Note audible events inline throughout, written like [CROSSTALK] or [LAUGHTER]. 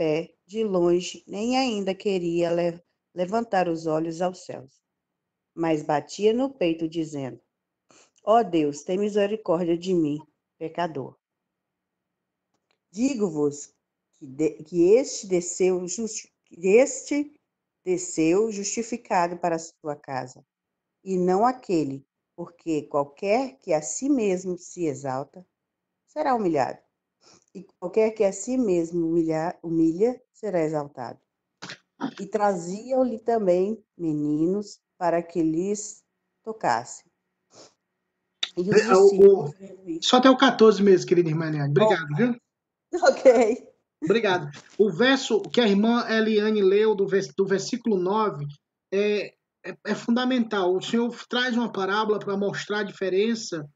pé de longe, nem ainda queria le levantar os olhos aos céus, mas batia no peito, dizendo: Ó oh Deus, tem misericórdia de mim, pecador. Digo-vos que, que este desceu justi, este desceu justificado para a sua casa, e não aquele, porque qualquer que a si mesmo se exalta será humilhado, e qualquer que a si mesmo humilha, humilha será exaltado. E traziam-lhe também meninos para que lhes tocasse. E os é, o, o, só até o 14 mesmo, querida irmã Eliane. Obrigado, oh. viu? Ok. Obrigado. O verso que a irmã Eliane leu do, vers, do versículo 9 é, é, é fundamental. O Senhor traz uma parábola para mostrar a diferença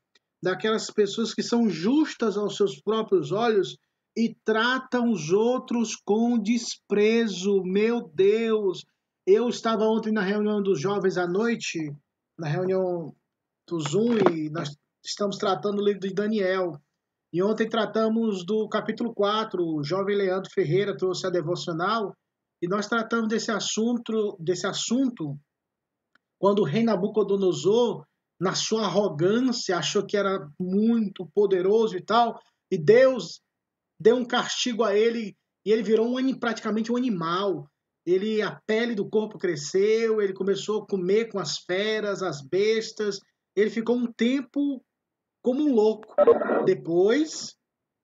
daquelas pessoas que são justas aos seus próprios olhos e tratam os outros com desprezo. Meu Deus! Eu estava ontem na reunião dos jovens à noite, na reunião do Zoom, e nós estamos tratando o livro de Daniel. E ontem tratamos do capítulo 4, o jovem Leandro Ferreira trouxe a devocional, e nós tratamos desse assunto, desse assunto quando o rei Nabucodonosor, na sua arrogância, achou que era muito poderoso e tal, e Deus deu um castigo a ele, e ele virou um, praticamente um animal. Ele a pele do corpo cresceu, ele começou a comer com as feras, as bestas. Ele ficou um tempo como um louco. Depois,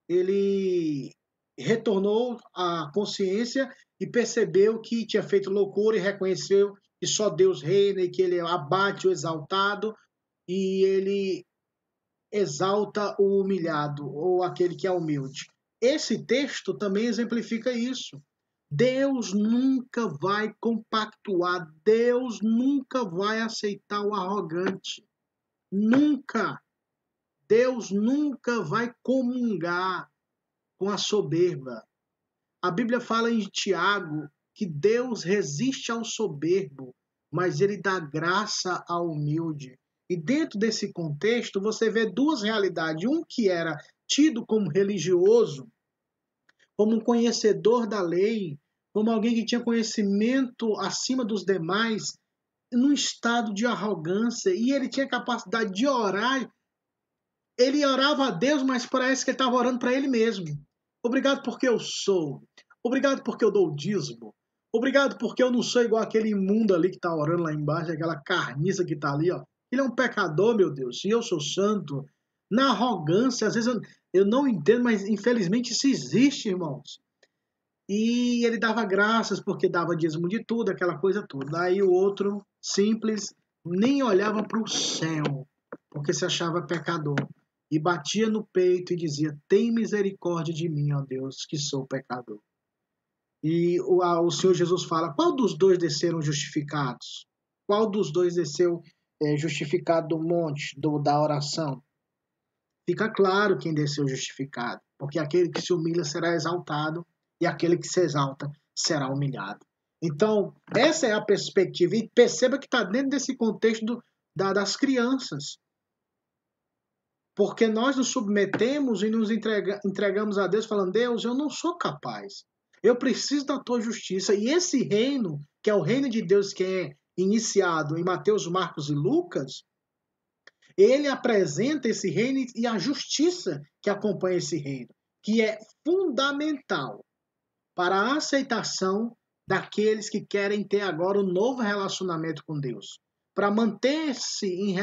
ele retornou à consciência e percebeu que tinha feito loucura e reconheceu que só Deus reina e que ele abate o exaltado e ele exalta o humilhado ou aquele que é humilde. Esse texto também exemplifica isso. Deus nunca vai compactuar, Deus nunca vai aceitar o arrogante. Nunca. Deus nunca vai comungar com a soberba. A Bíblia fala em Tiago que Deus resiste ao soberbo, mas ele dá graça ao humilde. E dentro desse contexto, você vê duas realidades. Um que era tido como religioso, como um conhecedor da lei, como alguém que tinha conhecimento acima dos demais, num estado de arrogância, e ele tinha capacidade de orar ele orava a Deus, mas parece que ele estava orando para ele mesmo. Obrigado porque eu sou. Obrigado porque eu dou o dízimo. Obrigado porque eu não sou igual aquele imundo ali que está orando lá embaixo, aquela carniça que está ali, ó. Ele é um pecador, meu Deus, e eu sou santo. Na arrogância, às vezes eu, eu não entendo, mas infelizmente isso existe, irmãos. E ele dava graças porque dava dízimo de tudo, aquela coisa toda. Daí o outro, simples, nem olhava para o céu, porque se achava pecador e batia no peito e dizia: Tem misericórdia de mim, ó Deus, que sou pecador. E o, a, o Senhor Jesus fala: Qual dos dois desceram justificados? Qual dos dois desceu é, justificado do monte, do, da oração? Fica claro quem desceu justificado, porque aquele que se humilha será exaltado e aquele que se exalta será humilhado. Então, essa é a perspectiva. E perceba que está dentro desse contexto do, da, das crianças. Porque nós nos submetemos e nos entrega, entregamos a Deus, falando: Deus, eu não sou capaz. Eu preciso da tua justiça. E esse reino, que é o reino de Deus que é iniciado em Mateus, Marcos e Lucas, ele apresenta esse reino e a justiça que acompanha esse reino, que é fundamental para a aceitação daqueles que querem ter agora um novo relacionamento com Deus. Para manter-se em,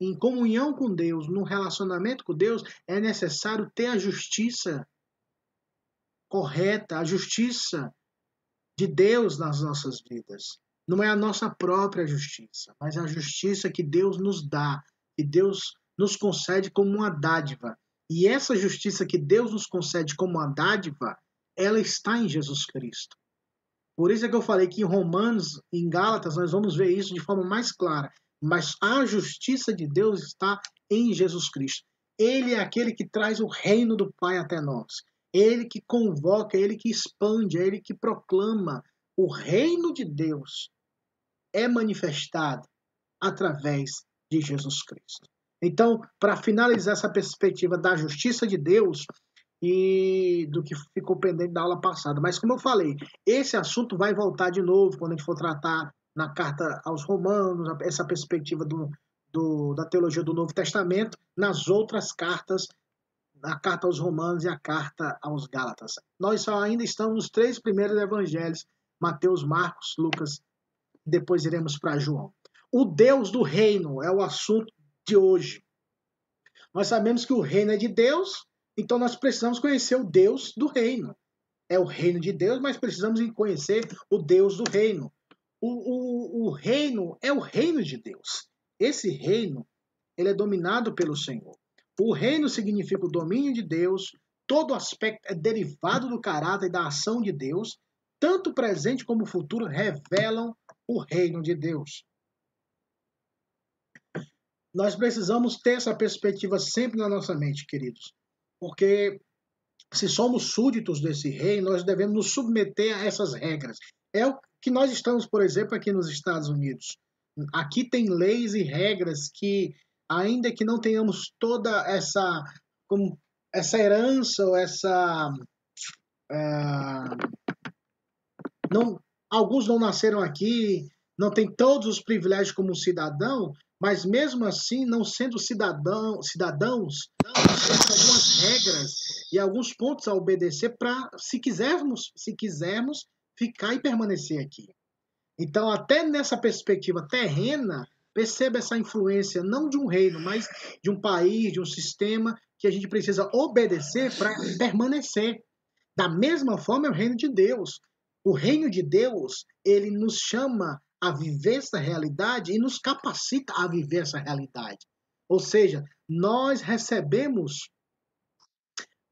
em comunhão com Deus, no relacionamento com Deus, é necessário ter a justiça correta, a justiça de Deus nas nossas vidas. Não é a nossa própria justiça, mas a justiça que Deus nos dá, que Deus nos concede como uma dádiva. E essa justiça que Deus nos concede como uma dádiva, ela está em Jesus Cristo. Por isso é que eu falei que em Romanos, em Gálatas, nós vamos ver isso de forma mais clara mas a justiça de Deus está em Jesus Cristo. Ele é aquele que traz o reino do Pai até nós. Ele que convoca, ele que expande, ele que proclama. O reino de Deus é manifestado através de Jesus Cristo. Então, para finalizar essa perspectiva da justiça de Deus, e do que ficou pendente da aula passada. Mas como eu falei, esse assunto vai voltar de novo quando a gente for tratar na carta aos Romanos, essa perspectiva do, do, da teologia do Novo Testamento, nas outras cartas, a carta aos Romanos e a carta aos Gálatas. Nós ainda estamos nos três primeiros evangelhos, Mateus, Marcos, Lucas, depois iremos para João. O Deus do reino é o assunto de hoje. Nós sabemos que o reino é de Deus, então nós precisamos conhecer o Deus do reino. É o reino de Deus, mas precisamos conhecer o Deus do reino. O, o, o reino é o reino de Deus. Esse reino ele é dominado pelo Senhor. O reino significa o domínio de Deus, todo aspecto é derivado do caráter e da ação de Deus, tanto presente como futuro revelam o reino de Deus. Nós precisamos ter essa perspectiva sempre na nossa mente, queridos, porque se somos súditos desse reino, nós devemos nos submeter a essas regras. É o que nós estamos, por exemplo, aqui nos Estados Unidos. Aqui tem leis e regras que, ainda que não tenhamos toda essa, como, essa herança ou essa. É, não, alguns não nasceram aqui, não têm todos os privilégios como cidadão, mas mesmo assim, não sendo cidadão, cidadãos, temos algumas regras e alguns pontos a obedecer para, se quisermos, se quisermos, ficar e permanecer aqui. Então, até nessa perspectiva terrena, perceba essa influência não de um reino, mas de um país, de um sistema que a gente precisa obedecer para permanecer. Da mesma forma é o reino de Deus. O reino de Deus, ele nos chama a viver essa realidade e nos capacita a viver essa realidade. Ou seja, nós recebemos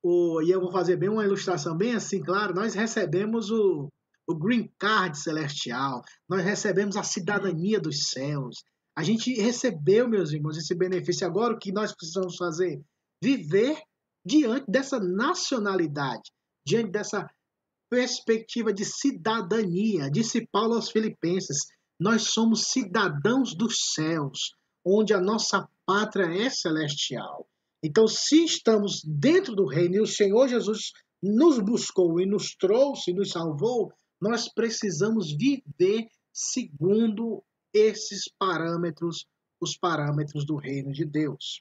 o, e eu vou fazer bem uma ilustração bem assim, claro, nós recebemos o, o green card celestial, nós recebemos a cidadania dos céus. A gente recebeu, meus irmãos, esse benefício. Agora o que nós precisamos fazer? Viver diante dessa nacionalidade, diante dessa perspectiva de cidadania. Disse Paulo aos Filipenses: Nós somos cidadãos dos céus, onde a nossa pátria é celestial. Então, se estamos dentro do reino e o Senhor Jesus nos buscou e nos trouxe, nos salvou, nós precisamos viver segundo esses parâmetros, os parâmetros do reino de Deus.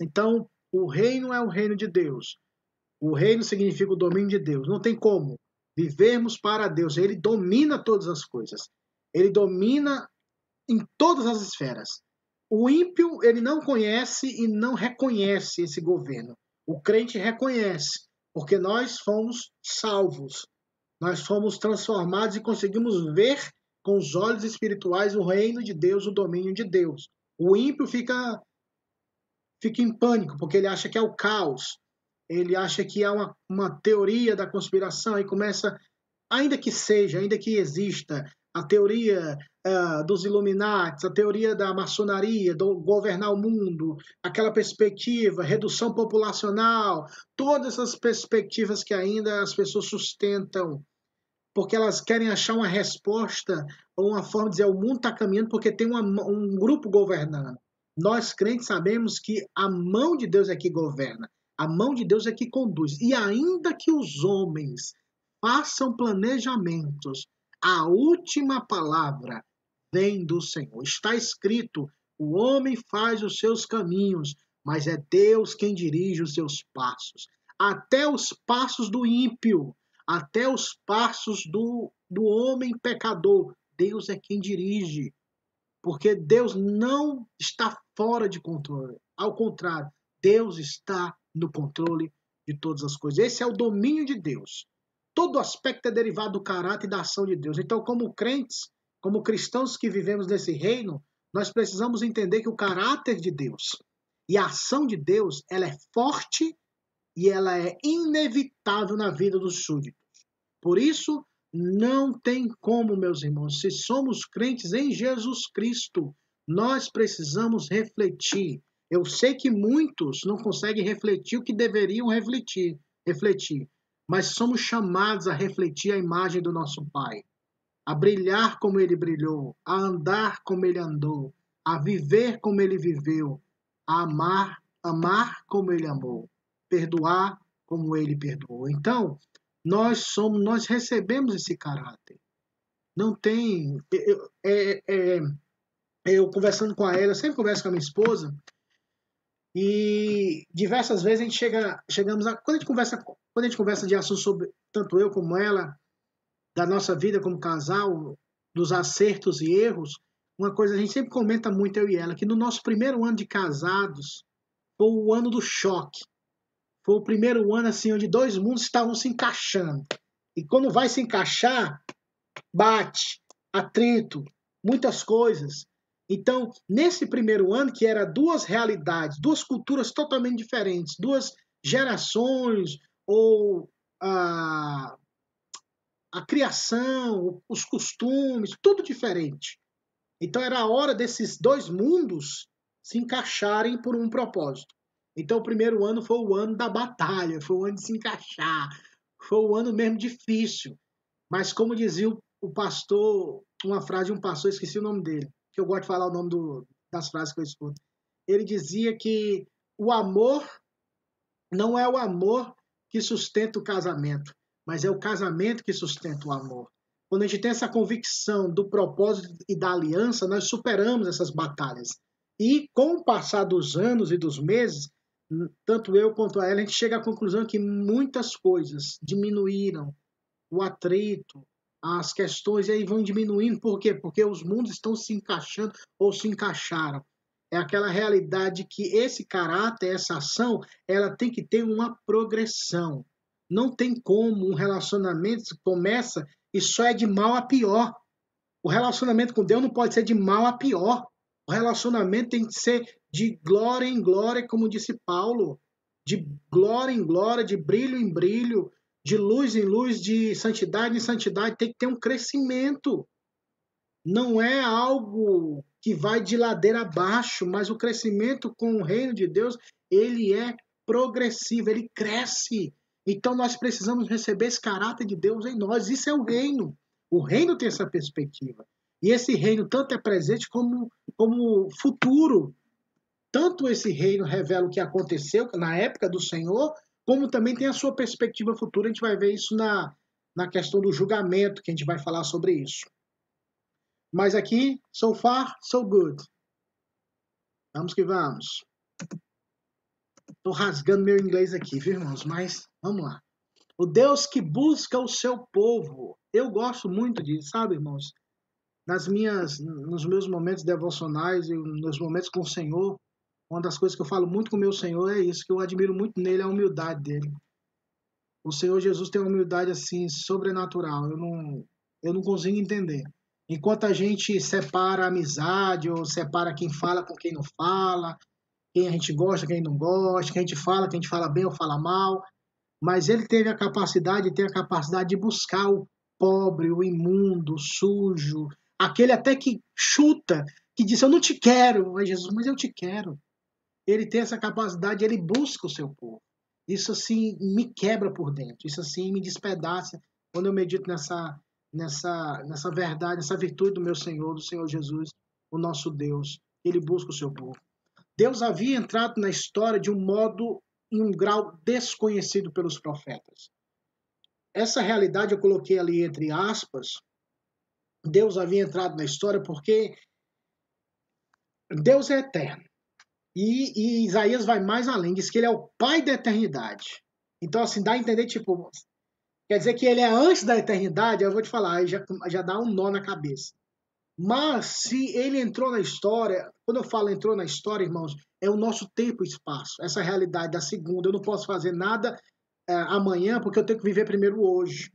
Então, o reino é o reino de Deus. O reino significa o domínio de Deus. Não tem como vivermos para Deus. Ele domina todas as coisas. Ele domina em todas as esferas. O ímpio, ele não conhece e não reconhece esse governo. O crente reconhece, porque nós fomos salvos. Nós fomos transformados e conseguimos ver com os olhos espirituais o reino de Deus, o domínio de Deus. O ímpio fica fica em pânico, porque ele acha que é o caos. Ele acha que há uma, uma teoria da conspiração e começa, ainda que seja, ainda que exista, a teoria uh, dos Illuminati, a teoria da maçonaria, do governar o mundo, aquela perspectiva, redução populacional, todas essas perspectivas que ainda as pessoas sustentam porque elas querem achar uma resposta ou uma forma de dizer o mundo está caminhando porque tem uma, um grupo governando. Nós crentes sabemos que a mão de Deus é que governa, a mão de Deus é que conduz. E ainda que os homens façam planejamentos, a última palavra vem do Senhor. Está escrito: o homem faz os seus caminhos, mas é Deus quem dirige os seus passos. Até os passos do ímpio até os passos do, do homem pecador. Deus é quem dirige. Porque Deus não está fora de controle. Ao contrário, Deus está no controle de todas as coisas. Esse é o domínio de Deus. Todo aspecto é derivado do caráter e da ação de Deus. Então, como crentes, como cristãos que vivemos nesse reino, nós precisamos entender que o caráter de Deus e a ação de Deus, ela é forte e ela é inevitável na vida dos súditos. Por isso, não tem como, meus irmãos, se somos crentes em Jesus Cristo, nós precisamos refletir. Eu sei que muitos não conseguem refletir o que deveriam refletir, refletir, mas somos chamados a refletir a imagem do nosso Pai, a brilhar como ele brilhou, a andar como ele andou, a viver como ele viveu, a amar, amar como ele amou, perdoar como ele perdoou. Então, nós somos, nós recebemos esse caráter. Não tem. Eu, é, é, eu conversando com a ela, sempre converso com a minha esposa, e diversas vezes a gente chega, chegamos a. Quando a gente conversa, quando a gente conversa de assuntos sobre tanto eu como ela, da nossa vida como casal, dos acertos e erros, uma coisa a gente sempre comenta muito, eu e ela, que no nosso primeiro ano de casados foi o ano do choque. Foi o primeiro ano assim onde dois mundos estavam se encaixando. E quando vai se encaixar, bate, atrito, muitas coisas. Então, nesse primeiro ano, que era duas realidades, duas culturas totalmente diferentes, duas gerações, ou a, a criação, os costumes, tudo diferente. Então, era a hora desses dois mundos se encaixarem por um propósito. Então, o primeiro ano foi o ano da batalha, foi o ano de se encaixar, foi o ano mesmo difícil. Mas, como dizia o pastor, uma frase de um pastor, esqueci o nome dele, que eu gosto de falar o nome do, das frases que eu escuto. Ele dizia que o amor não é o amor que sustenta o casamento, mas é o casamento que sustenta o amor. Quando a gente tem essa convicção do propósito e da aliança, nós superamos essas batalhas. E com o passar dos anos e dos meses, tanto eu quanto ela, a gente chega à conclusão que muitas coisas diminuíram. O atrito, as questões aí vão diminuindo. Por quê? Porque os mundos estão se encaixando ou se encaixaram. É aquela realidade que esse caráter, essa ação, ela tem que ter uma progressão. Não tem como um relacionamento começa e só é de mal a pior. O relacionamento com Deus não pode ser de mal a pior. O relacionamento tem que ser de glória em glória, como disse Paulo, de glória em glória, de brilho em brilho, de luz em luz, de santidade em santidade, tem que ter um crescimento. Não é algo que vai de ladeira abaixo, mas o crescimento com o reino de Deus, ele é progressivo, ele cresce. Então nós precisamos receber esse caráter de Deus em nós. Isso é o reino. O reino tem essa perspectiva. E esse reino tanto é presente como, como futuro. Tanto esse reino revela o que aconteceu na época do Senhor, como também tem a sua perspectiva futura. A gente vai ver isso na, na questão do julgamento, que a gente vai falar sobre isso. Mas aqui, so far, so good. Vamos que vamos. Estou rasgando meu inglês aqui, viu, irmãos? Mas vamos lá. O Deus que busca o seu povo. Eu gosto muito disso, sabe, irmãos? Nas minhas, nos meus momentos devocionais e nos momentos com o Senhor, uma das coisas que eu falo muito com meu Senhor é isso, que eu admiro muito nele, é a humildade dele. O Senhor Jesus tem uma humildade assim sobrenatural. Eu não, eu não consigo entender. Enquanto a gente separa a amizade ou separa quem fala com quem não fala, quem a gente gosta, quem não gosta, quem a gente fala, quem a gente fala bem ou fala mal, mas ele teve a capacidade, tem a capacidade de buscar o pobre, o imundo, o sujo, aquele até que chuta, que diz: Eu não te quero, mas Jesus, mas eu te quero ele tem essa capacidade, ele busca o seu povo. Isso assim me quebra por dentro, isso assim me despedaça quando eu medito nessa, nessa, nessa verdade, nessa virtude do meu Senhor, do Senhor Jesus, o nosso Deus. Ele busca o seu povo. Deus havia entrado na história de um modo, em um grau desconhecido pelos profetas. Essa realidade eu coloquei ali entre aspas. Deus havia entrado na história porque Deus é eterno. E, e, Isaías vai mais além, diz que ele é o pai da eternidade. Então, assim, dá a entender, tipo, quer dizer que ele é antes da eternidade, eu vou te falar, já, já dá um nó na cabeça. Mas se ele entrou na história, quando eu falo entrou na história, irmãos, é o nosso tempo e espaço, essa realidade da segunda. Eu não posso fazer nada é, amanhã porque eu tenho que viver primeiro hoje.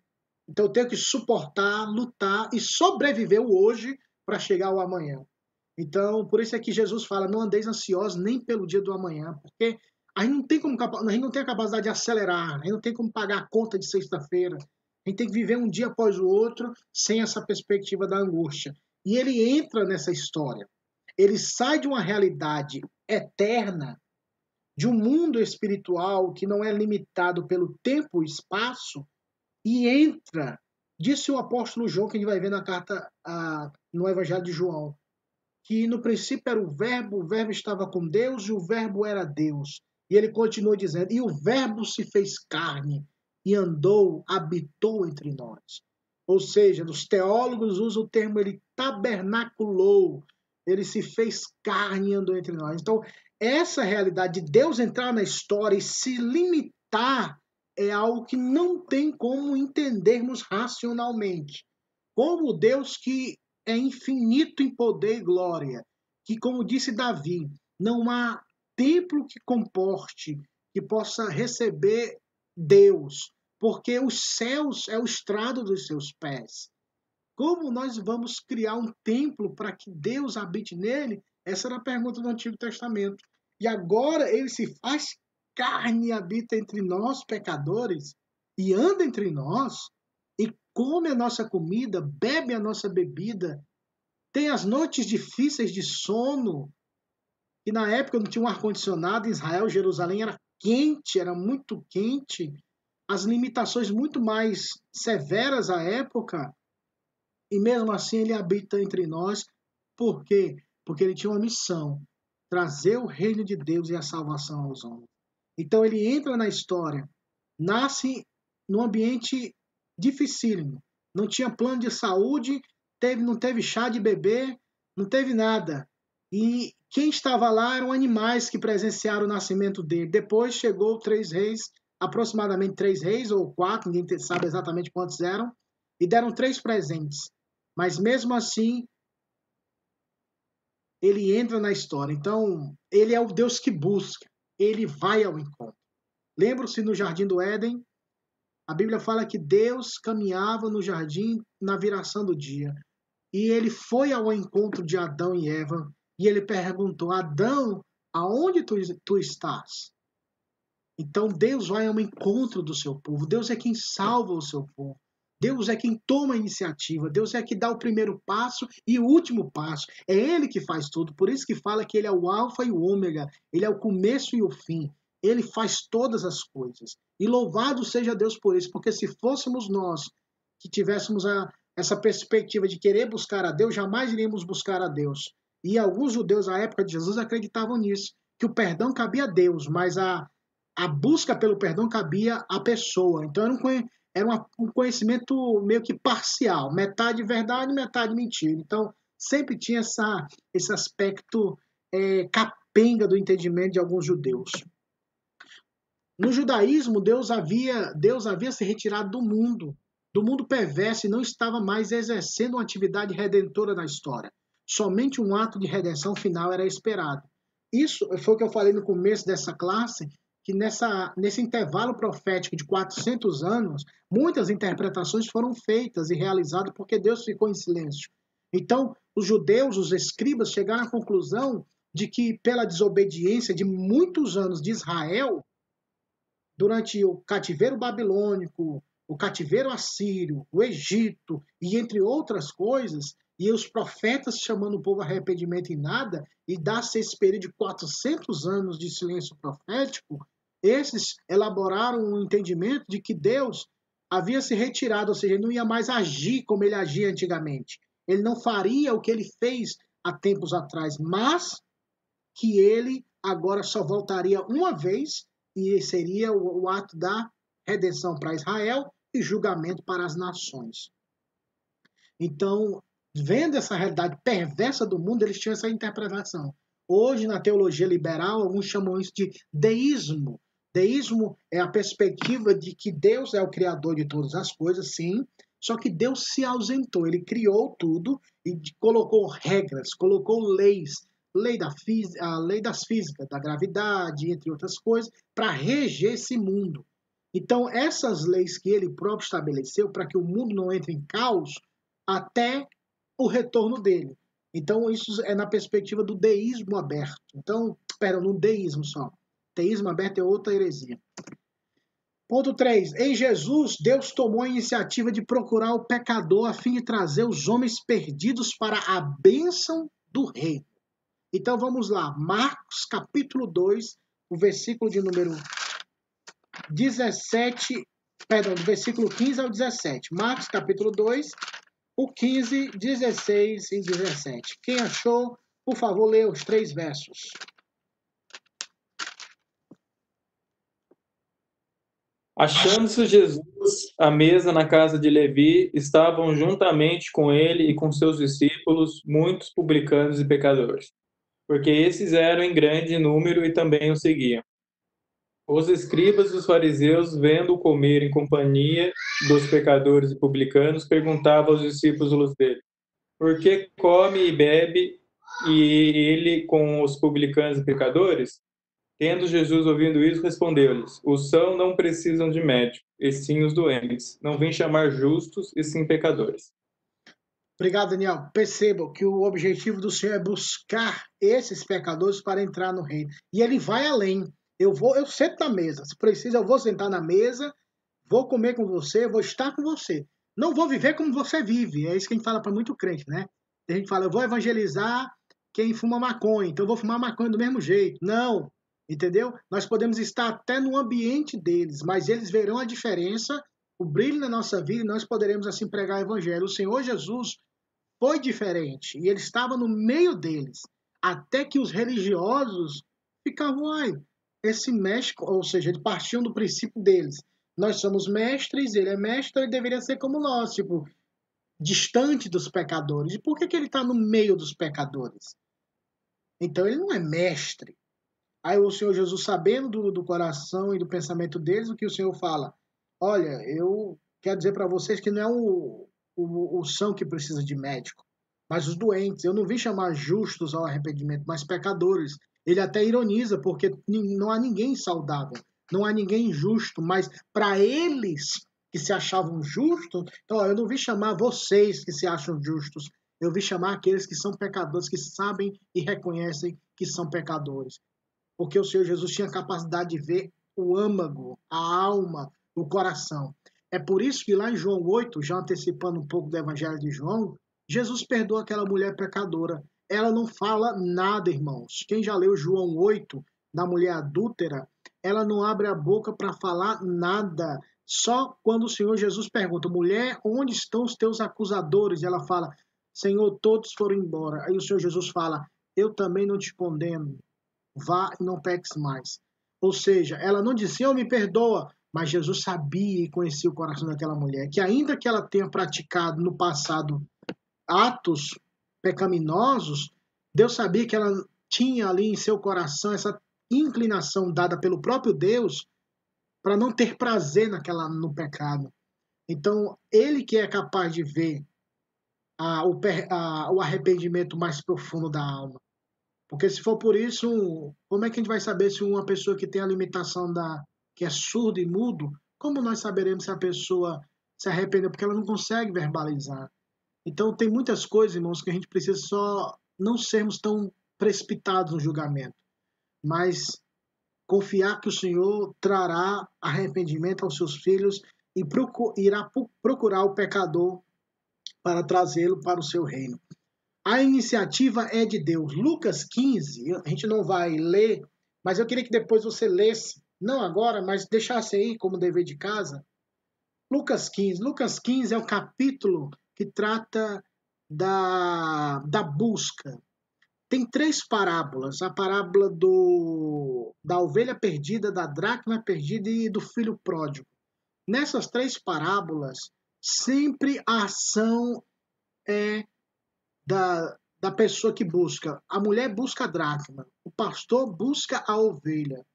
Então eu tenho que suportar, lutar e sobreviver o hoje para chegar ao amanhã. Então, por isso é que Jesus fala: não andeis ansiosos nem pelo dia do amanhã, porque a gente não tem como a gente não tem a capacidade de acelerar, a gente não tem como pagar a conta de sexta-feira. A gente tem que viver um dia após o outro sem essa perspectiva da angústia. E ele entra nessa história. Ele sai de uma realidade eterna, de um mundo espiritual que não é limitado pelo tempo e espaço, e entra, disse o apóstolo João, que a gente vai ver na carta a, no Evangelho de João, que no princípio era o Verbo, o Verbo estava com Deus e o Verbo era Deus. E ele continua dizendo: E o Verbo se fez carne e andou, habitou entre nós. Ou seja, os teólogos usam o termo ele tabernaculou, ele se fez carne e andou entre nós. Então, essa realidade de Deus entrar na história e se limitar é algo que não tem como entendermos racionalmente. Como Deus que é infinito em poder e glória, que, como disse Davi, não há templo que comporte, que possa receber Deus, porque os céus é o estrado dos seus pés. Como nós vamos criar um templo para que Deus habite nele? Essa era a pergunta do Antigo Testamento. E agora ele se faz carne e habita entre nós, pecadores, e anda entre nós, come a nossa comida, bebe a nossa bebida, tem as noites difíceis de sono, e na época não tinha um ar-condicionado Israel, Jerusalém era quente, era muito quente, as limitações muito mais severas à época, e mesmo assim ele habita entre nós, por quê? Porque ele tinha uma missão, trazer o reino de Deus e a salvação aos homens. Então ele entra na história, nasce num ambiente dificílimo, não tinha plano de saúde, teve, não teve chá de bebê, não teve nada. E quem estava lá eram animais que presenciaram o nascimento dele. Depois chegou três reis, aproximadamente três reis ou quatro, ninguém sabe exatamente quantos eram, e deram três presentes. Mas mesmo assim, ele entra na história. Então, ele é o Deus que busca, ele vai ao encontro. Lembra-se no jardim do Éden? A Bíblia fala que Deus caminhava no jardim na viração do dia. E ele foi ao encontro de Adão e Eva e ele perguntou: Adão, aonde tu, tu estás? Então Deus vai ao encontro do seu povo. Deus é quem salva o seu povo. Deus é quem toma a iniciativa, Deus é que dá o primeiro passo e o último passo. É Ele que faz tudo. Por isso que fala que Ele é o Alfa e o Ômega, Ele é o começo e o fim. Ele faz todas as coisas. E louvado seja Deus por isso, porque se fôssemos nós que tivéssemos a, essa perspectiva de querer buscar a Deus, jamais iríamos buscar a Deus. E alguns judeus à época de Jesus acreditavam nisso, que o perdão cabia a Deus, mas a, a busca pelo perdão cabia à pessoa. Então era um, era um conhecimento meio que parcial, metade verdade, metade mentira. Então, sempre tinha essa, esse aspecto é, capenga do entendimento de alguns judeus. No judaísmo, Deus havia, Deus havia se retirado do mundo, do mundo perverso e não estava mais exercendo uma atividade redentora na história. Somente um ato de redenção final era esperado. Isso foi o que eu falei no começo dessa classe, que nessa, nesse intervalo profético de 400 anos, muitas interpretações foram feitas e realizadas porque Deus ficou em silêncio. Então, os judeus, os escribas, chegaram à conclusão de que, pela desobediência de muitos anos de Israel, durante o cativeiro babilônico, o cativeiro assírio, o Egito e entre outras coisas, e os profetas chamando o povo a arrependimento em nada, e dá-se esse período de 400 anos de silêncio profético, esses elaboraram um entendimento de que Deus havia se retirado, ou seja, ele não ia mais agir como ele agia antigamente. Ele não faria o que ele fez há tempos atrás, mas que ele agora só voltaria uma vez e seria o, o ato da redenção para Israel e julgamento para as nações. Então, vendo essa realidade perversa do mundo, eles tinham essa interpretação. Hoje, na teologia liberal, alguns chamam isso de deísmo, Deísmo é a perspectiva de que Deus é o criador de todas as coisas, sim, só que Deus se ausentou, ele criou tudo e colocou regras, colocou leis, lei da a lei das físicas, da gravidade, entre outras coisas, para reger esse mundo. Então, essas leis que ele próprio estabeleceu para que o mundo não entre em caos até o retorno dele. Então, isso é na perspectiva do deísmo aberto. Então, espera, no deísmo só. Teísmo aberto é outra heresia. Ponto 3. Em Jesus, Deus tomou a iniciativa de procurar o pecador a fim de trazer os homens perdidos para a bênção do reino. Então vamos lá. Marcos capítulo 2, o versículo de número 17, perdão, do versículo 15 ao 17. Marcos capítulo 2, o 15, 16 e 17. Quem achou, por favor, lê os três versos. Achando-se Jesus à mesa na casa de Levi, estavam juntamente com ele e com seus discípulos muitos publicanos e pecadores, porque esses eram em grande número e também o seguiam. Os escribas e os fariseus, vendo-o comer em companhia dos pecadores e publicanos, perguntavam aos discípulos dele: Por que come e bebe e ele com os publicanos e pecadores? Tendo Jesus ouvido isso, respondeu-lhes: Os são não precisam de médico, e sim os doentes. Não vim chamar justos, e sim pecadores. Obrigado, Daniel. Percebam que o objetivo do Senhor é buscar esses pecadores para entrar no reino. E ele vai além. Eu vou, eu sento na mesa. Se precisa, eu vou sentar na mesa, vou comer com você, vou estar com você. Não vou viver como você vive. É isso que a gente fala para muito crente, né? A gente fala, eu vou evangelizar quem fuma maconha, então eu vou fumar maconha do mesmo jeito. Não. Entendeu? Nós podemos estar até no ambiente deles, mas eles verão a diferença, o brilho na nossa vida e nós poderemos assim pregar o evangelho. O Senhor Jesus foi diferente e ele estava no meio deles, até que os religiosos ficavam, ai, esse mestre, ou seja, eles partiam do princípio deles. Nós somos mestres, ele é mestre, ele deveria ser como nós, tipo, distante dos pecadores. E por que, que ele está no meio dos pecadores? Então ele não é mestre, Aí o Senhor Jesus, sabendo do, do coração e do pensamento deles, o que o Senhor fala? Olha, eu quero dizer para vocês que não é o, o, o são que precisa de médico, mas os doentes. Eu não vim chamar justos ao arrependimento, mas pecadores. Ele até ironiza, porque não há ninguém saudável, não há ninguém justo, mas para eles que se achavam justos, então eu não vim chamar vocês que se acham justos, eu vim chamar aqueles que são pecadores, que sabem e reconhecem que são pecadores porque o Senhor Jesus tinha capacidade de ver o âmago, a alma, o coração. É por isso que lá em João 8, já antecipando um pouco do Evangelho de João, Jesus perdoa aquela mulher pecadora. Ela não fala nada, irmãos. Quem já leu João 8, da mulher adúltera, ela não abre a boca para falar nada. Só quando o Senhor Jesus pergunta, mulher, onde estão os teus acusadores? Ela fala, Senhor, todos foram embora. Aí o Senhor Jesus fala, eu também não te condeno vá e não peques mais. Ou seja, ela não disse, eu me perdoa, mas Jesus sabia e conhecia o coração daquela mulher, que ainda que ela tenha praticado no passado atos pecaminosos, Deus sabia que ela tinha ali em seu coração essa inclinação dada pelo próprio Deus para não ter prazer naquela no pecado. Então, ele que é capaz de ver a, o, a, o arrependimento mais profundo da alma. Porque se for por isso, como é que a gente vai saber se uma pessoa que tem a limitação da que é surdo e mudo, como nós saberemos se a pessoa se arrependeu porque ela não consegue verbalizar? Então tem muitas coisas, irmãos, que a gente precisa só não sermos tão precipitados no julgamento, mas confiar que o Senhor trará arrependimento aos seus filhos e irá procurar o pecador para trazê-lo para o seu reino. A iniciativa é de Deus. Lucas 15, a gente não vai ler, mas eu queria que depois você lesse, não agora, mas deixasse aí como dever de casa. Lucas 15. Lucas 15 é o capítulo que trata da, da busca. Tem três parábolas: a parábola do, da ovelha perdida, da dracma perdida e do filho pródigo. Nessas três parábolas, sempre a ação é da, da pessoa que busca. A mulher busca a dracma, o pastor busca a ovelha.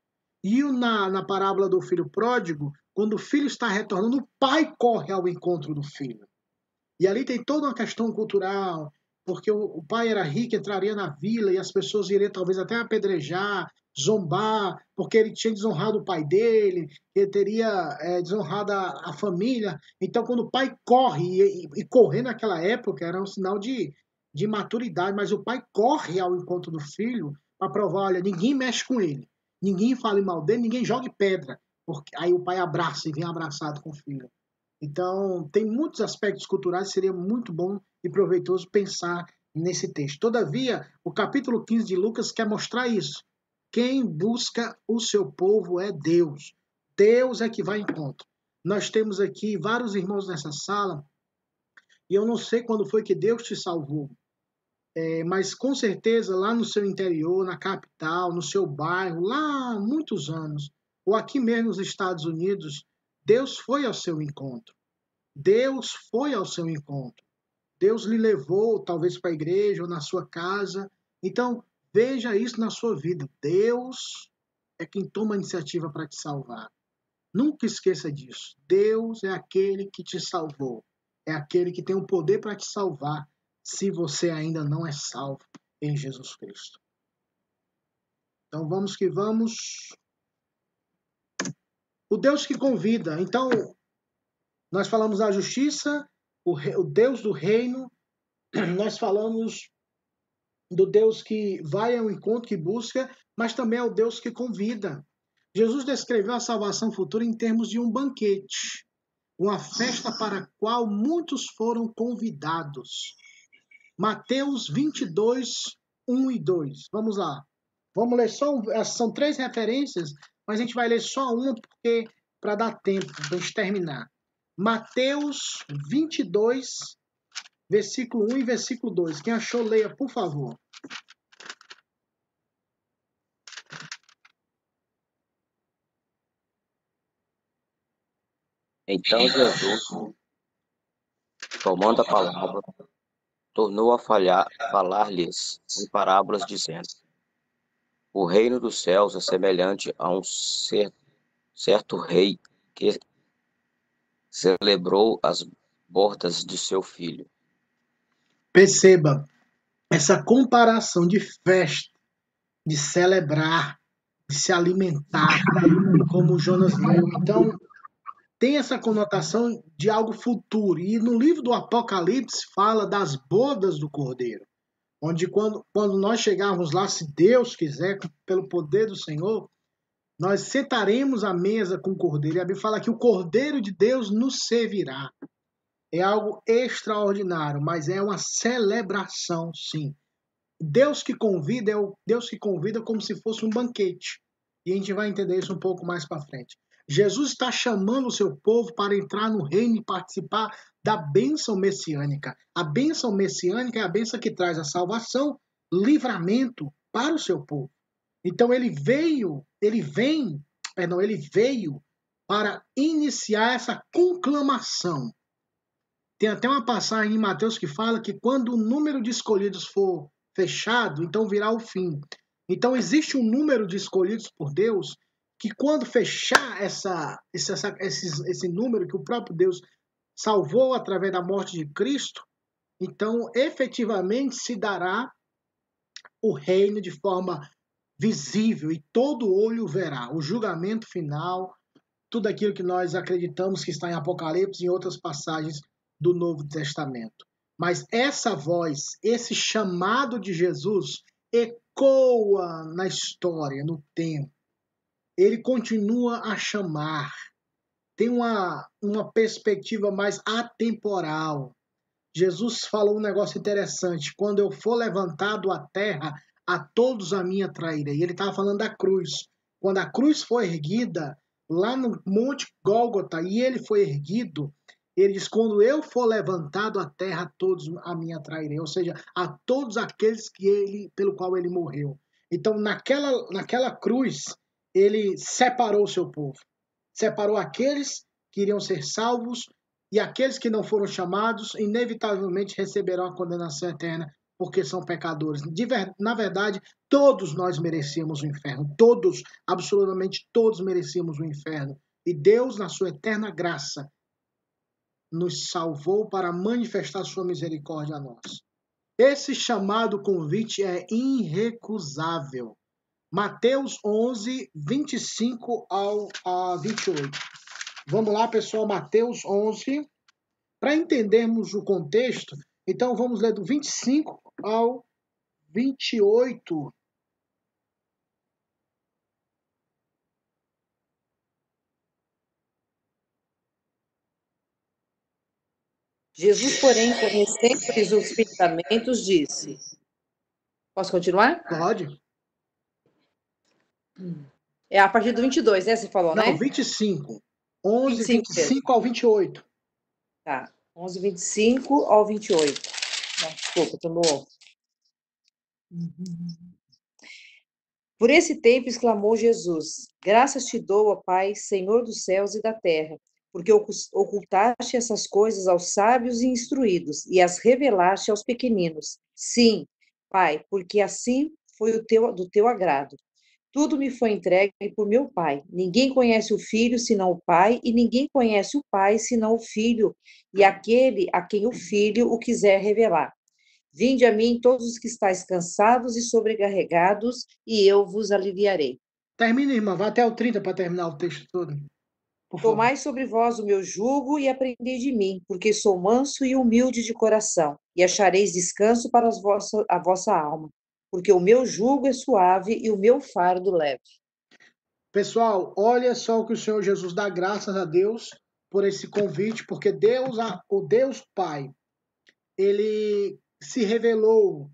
E na, na parábola do filho pródigo, quando o filho está retornando, o pai corre ao encontro do filho. E ali tem toda uma questão cultural, porque o, o pai era rico, entraria na vila e as pessoas iriam talvez até apedrejar, zombar, porque ele tinha desonrado o pai dele, ele teria é, desonrado a, a, família. Então, quando o pai corre, e, e, correr naquela época era um sinal de, de maturidade, mas o pai corre ao encontro do filho para provar, olha, ninguém mexe com ele, ninguém fale mal dele, ninguém jogue pedra, porque aí o pai abraça e vem abraçado com o filho. Então, tem muitos aspectos culturais, seria muito bom e proveitoso pensar nesse texto. Todavia, o capítulo 15 de Lucas quer mostrar isso. Quem busca o seu povo é Deus. Deus é que vai em encontro. Nós temos aqui vários irmãos nessa sala, e eu não sei quando foi que Deus te salvou, é, mas com certeza lá no seu interior, na capital, no seu bairro, lá há muitos anos, ou aqui mesmo nos Estados Unidos, Deus foi ao seu encontro. Deus foi ao seu encontro. Deus lhe levou, talvez, para a igreja ou na sua casa. Então, veja isso na sua vida. Deus é quem toma a iniciativa para te salvar. Nunca esqueça disso. Deus é aquele que te salvou. É aquele que tem o poder para te salvar se você ainda não é salvo em Jesus Cristo. Então vamos que vamos. O Deus que convida. Então, nós falamos da justiça, o, o Deus do reino, [CLEARS THROAT] nós falamos do Deus que vai ao encontro, que busca, mas também é o Deus que convida. Jesus descreveu a salvação futura em termos de um banquete, uma festa para a qual muitos foram convidados. Mateus 22, 1 e 2. Vamos lá. Vamos ler só, um, são três referências, mas a gente vai ler só uma porque para dar tempo para a gente terminar. Mateus 22, versículo 1 e versículo 2. Quem achou, leia, por favor. Então Jesus, tomando a palavra, tornou a falar-lhes em parábolas, dizendo: O reino dos céus é semelhante a um certo rei que celebrou as bordas de seu filho. Perceba essa comparação de festa, de celebrar, de se alimentar, como Jonas leu. Então, tem essa conotação de algo futuro. E no livro do Apocalipse fala das bodas do Cordeiro. Onde quando, quando nós chegarmos lá, se Deus quiser, pelo poder do Senhor, nós sentaremos à mesa com o Cordeiro. E a Bíblia fala que o Cordeiro de Deus nos servirá. É algo extraordinário, mas é uma celebração, sim. Deus que convida é o Deus que convida como se fosse um banquete. E a gente vai entender isso um pouco mais para frente. Jesus está chamando o seu povo para entrar no reino e participar da bênção messiânica. A bênção messiânica é a bênção que traz a salvação, livramento para o seu povo. Então ele veio, ele vem, perdão, ele veio para iniciar essa conclamação. Tem até uma passagem em Mateus que fala que quando o número de escolhidos for fechado, então virá o fim. Então existe um número de escolhidos por Deus que quando fechar essa, essa, esse, esse número que o próprio Deus salvou através da morte de Cristo, então efetivamente se dará o reino de forma visível e todo olho verá o julgamento final, tudo aquilo que nós acreditamos que está em Apocalipse e em outras passagens do Novo Testamento. Mas essa voz, esse chamado de Jesus ecoa na história, no tempo. Ele continua a chamar. Tem uma, uma perspectiva mais atemporal. Jesus falou um negócio interessante. Quando eu for levantado à terra, a todos a minha trairei. Ele estava falando da cruz. Quando a cruz foi erguida, lá no Monte Gólgota, e ele foi erguido, ele diz: Quando eu for levantado à terra, a todos a minha trairei. Ou seja, a todos aqueles que ele, pelo qual ele morreu. Então, naquela, naquela cruz, ele separou o seu povo. Separou aqueles que iriam ser salvos e aqueles que não foram chamados, inevitavelmente receberão a condenação eterna porque são pecadores. Ver, na verdade, todos nós merecíamos o inferno. Todos, absolutamente todos merecíamos o inferno. E Deus, na sua eterna graça, nos salvou para manifestar sua misericórdia a nós. Esse chamado convite é irrecusável. Mateus 11, 25 ao a 28. Vamos lá, pessoal, Mateus 11. Para entendermos o contexto, então vamos ler do 25 ao 28. Jesus, porém, conhecendo-lhes os pensamentos, disse: Posso continuar? Pode. É a partir do 22, né? Você falou, Não, né? 25. 11, 25 25 ao 28. Tá. 11, 25 ao 28. Não, desculpa, tô off. Por esse tempo exclamou Jesus: Graças te dou, ó Pai, Senhor dos céus e da terra, porque ocultaste essas coisas aos sábios e instruídos e as revelaste aos pequeninos. Sim, Pai, porque assim foi o teu do teu agrado. Tudo me foi entregue por meu Pai. Ninguém conhece o Filho senão o Pai, e ninguém conhece o Pai senão o Filho, e aquele a quem o Filho o quiser revelar. Vinde a mim todos os que estáis cansados e sobrecarregados, e eu vos aliviarei. Termina, irmã, vá até o 30 para terminar o texto todo. Tomai sobre vós o meu jugo e aprendei de mim, porque sou manso e humilde de coração, e achareis descanso para vossa, a vossa alma porque o meu jugo é suave e o meu fardo leve. Pessoal, olha só o que o Senhor Jesus dá graças a Deus por esse convite, porque Deus, o Deus Pai, ele se revelou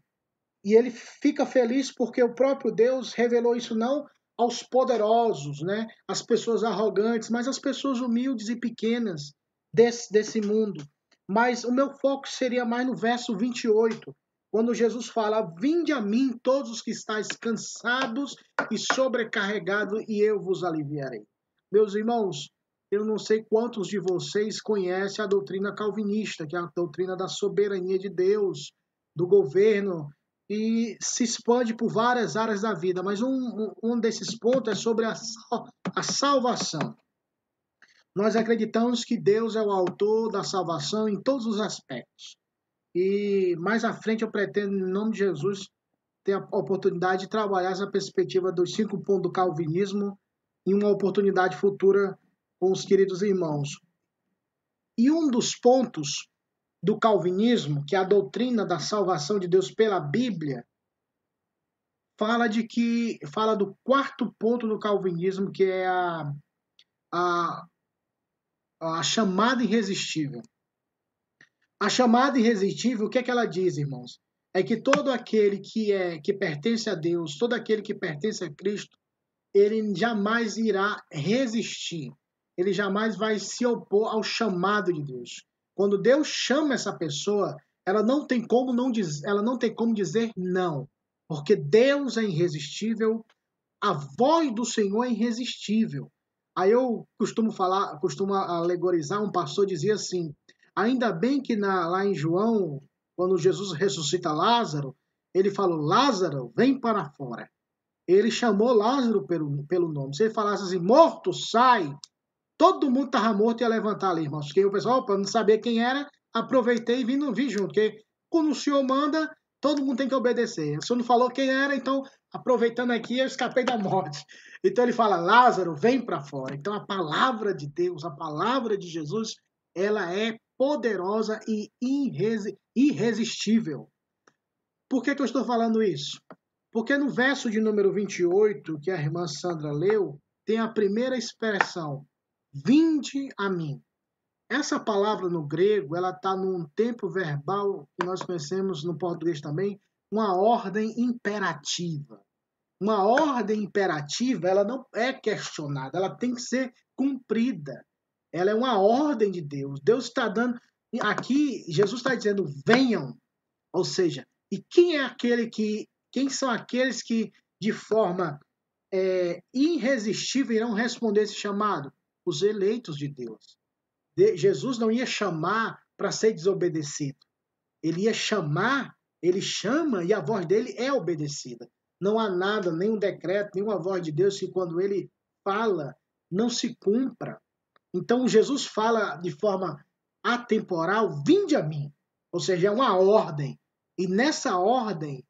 e ele fica feliz porque o próprio Deus revelou isso não aos poderosos, né, às pessoas arrogantes, mas às pessoas humildes e pequenas desse, desse mundo. Mas o meu foco seria mais no verso 28, quando Jesus fala: Vinde a mim todos os que estáis cansados e sobrecarregados, e eu vos aliviarei. Meus irmãos, eu não sei quantos de vocês conhecem a doutrina calvinista, que é a doutrina da soberania de Deus, do governo, e se expande por várias áreas da vida, mas um, um desses pontos é sobre a, a salvação. Nós acreditamos que Deus é o autor da salvação em todos os aspectos. E mais à frente eu pretendo, em nome de Jesus, ter a oportunidade de trabalhar essa perspectiva dos cinco pontos do calvinismo em uma oportunidade futura com os queridos irmãos. E um dos pontos do calvinismo, que é a doutrina da salvação de Deus pela Bíblia, fala de que fala do quarto ponto do calvinismo, que é a, a, a chamada irresistível. A chamada irresistível, o que é que ela diz, irmãos? É que todo aquele que é que pertence a Deus, todo aquele que pertence a Cristo, ele jamais irá resistir. Ele jamais vai se opor ao chamado de Deus. Quando Deus chama essa pessoa, ela não tem como não dizer, ela não tem como dizer não, porque Deus é irresistível, a voz do Senhor é irresistível. Aí eu costumo falar, costumo alegorizar, um pastor dizia assim: Ainda bem que na, lá em João, quando Jesus ressuscita Lázaro, ele falou: Lázaro, vem para fora. Ele chamou Lázaro pelo, pelo nome. Se ele falasse assim, morto, sai, todo mundo estava morto e ia levantar ali, irmãos. Porque o pessoal, para não saber quem era, aproveitei e vim, vim junto. Porque quando o Senhor manda, todo mundo tem que obedecer. O Senhor não falou quem era, então, aproveitando aqui, eu escapei da morte. Então ele fala: Lázaro, vem para fora. Então a palavra de Deus, a palavra de Jesus, ela é poderosa e irresistível. Por que, que eu estou falando isso? Porque no verso de número 28, que a irmã Sandra leu, tem a primeira expressão: Vinde a mim. Essa palavra no grego, ela está num tempo verbal que nós conhecemos no português também, uma ordem imperativa. Uma ordem imperativa, ela não é questionada, ela tem que ser cumprida. Ela é uma ordem de Deus. Deus está dando. Aqui, Jesus está dizendo: venham. Ou seja, e quem é aquele que. Quem são aqueles que, de forma é, irresistível, irão responder esse chamado? Os eleitos de Deus. De, Jesus não ia chamar para ser desobedecido. Ele ia chamar, ele chama e a voz dele é obedecida. Não há nada, nenhum decreto, nenhuma voz de Deus que quando ele fala não se cumpra. Então Jesus fala de forma atemporal: vinde a mim. Ou seja, é uma ordem. E nessa ordem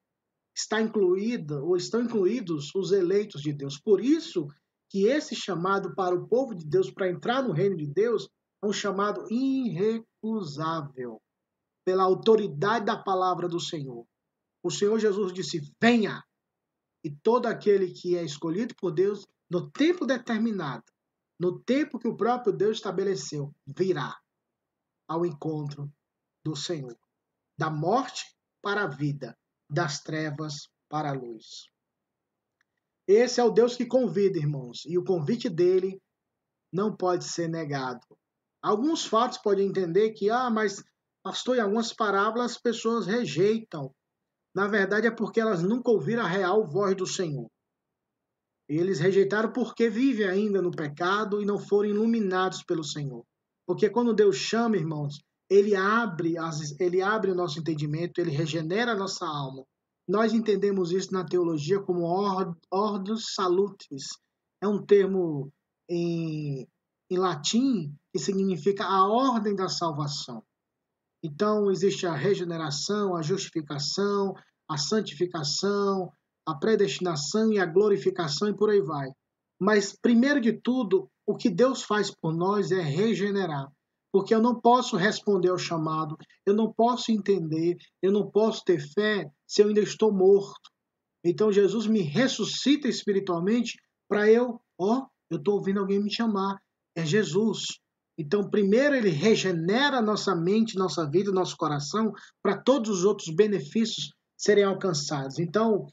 está incluída ou estão incluídos os eleitos de Deus. Por isso que esse chamado para o povo de Deus para entrar no reino de Deus é um chamado irrecusável pela autoridade da palavra do Senhor. O Senhor Jesus disse: "Venha". E todo aquele que é escolhido por Deus no tempo determinado no tempo que o próprio Deus estabeleceu, virá ao encontro do Senhor, da morte para a vida, das trevas para a luz. Esse é o Deus que convida, irmãos, e o convite dele não pode ser negado. Alguns fatos podem entender que, ah, mas, pastor, em algumas parábolas as pessoas rejeitam. Na verdade, é porque elas nunca ouviram a real voz do Senhor. Eles rejeitaram porque vivem ainda no pecado e não foram iluminados pelo Senhor. Porque quando Deus chama, irmãos, ele abre, as, ele abre o nosso entendimento, ele regenera a nossa alma. Nós entendemos isso na teologia como ordus salutis. É um termo em, em latim que significa a ordem da salvação. Então, existe a regeneração, a justificação, a santificação, a predestinação e a glorificação e por aí vai. Mas, primeiro de tudo, o que Deus faz por nós é regenerar. Porque eu não posso responder ao chamado, eu não posso entender, eu não posso ter fé se eu ainda estou morto. Então Jesus me ressuscita espiritualmente para eu, ó, eu estou ouvindo alguém me chamar, é Jesus. Então, primeiro ele regenera nossa mente, nossa vida, nosso coração, para todos os outros benefícios serem alcançados. Então,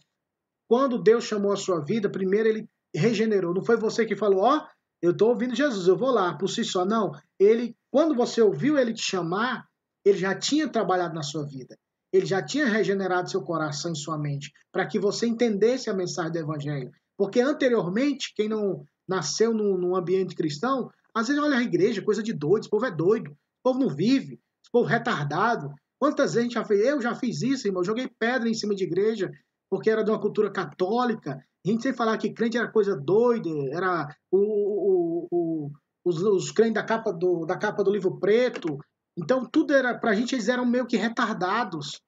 quando Deus chamou a sua vida, primeiro ele regenerou. Não foi você que falou, ó, oh, eu estou ouvindo Jesus, eu vou lá, por si só. Não. Ele, quando você ouviu ele te chamar, ele já tinha trabalhado na sua vida. Ele já tinha regenerado seu coração e sua mente, para que você entendesse a mensagem do Evangelho. Porque anteriormente, quem não nasceu num, num ambiente cristão, às vezes olha a igreja, coisa de doido, esse povo é doido, esse povo não vive, esse povo é retardado. Quantas vezes a gente já fez? Eu já fiz isso, irmão. Joguei pedra em cima de igreja, porque era de uma cultura católica. A gente sem falar que crente era coisa doida, era o, o, o, os, os crentes da capa, do, da capa do livro preto. Então, tudo era, pra gente, eles eram meio que retardados.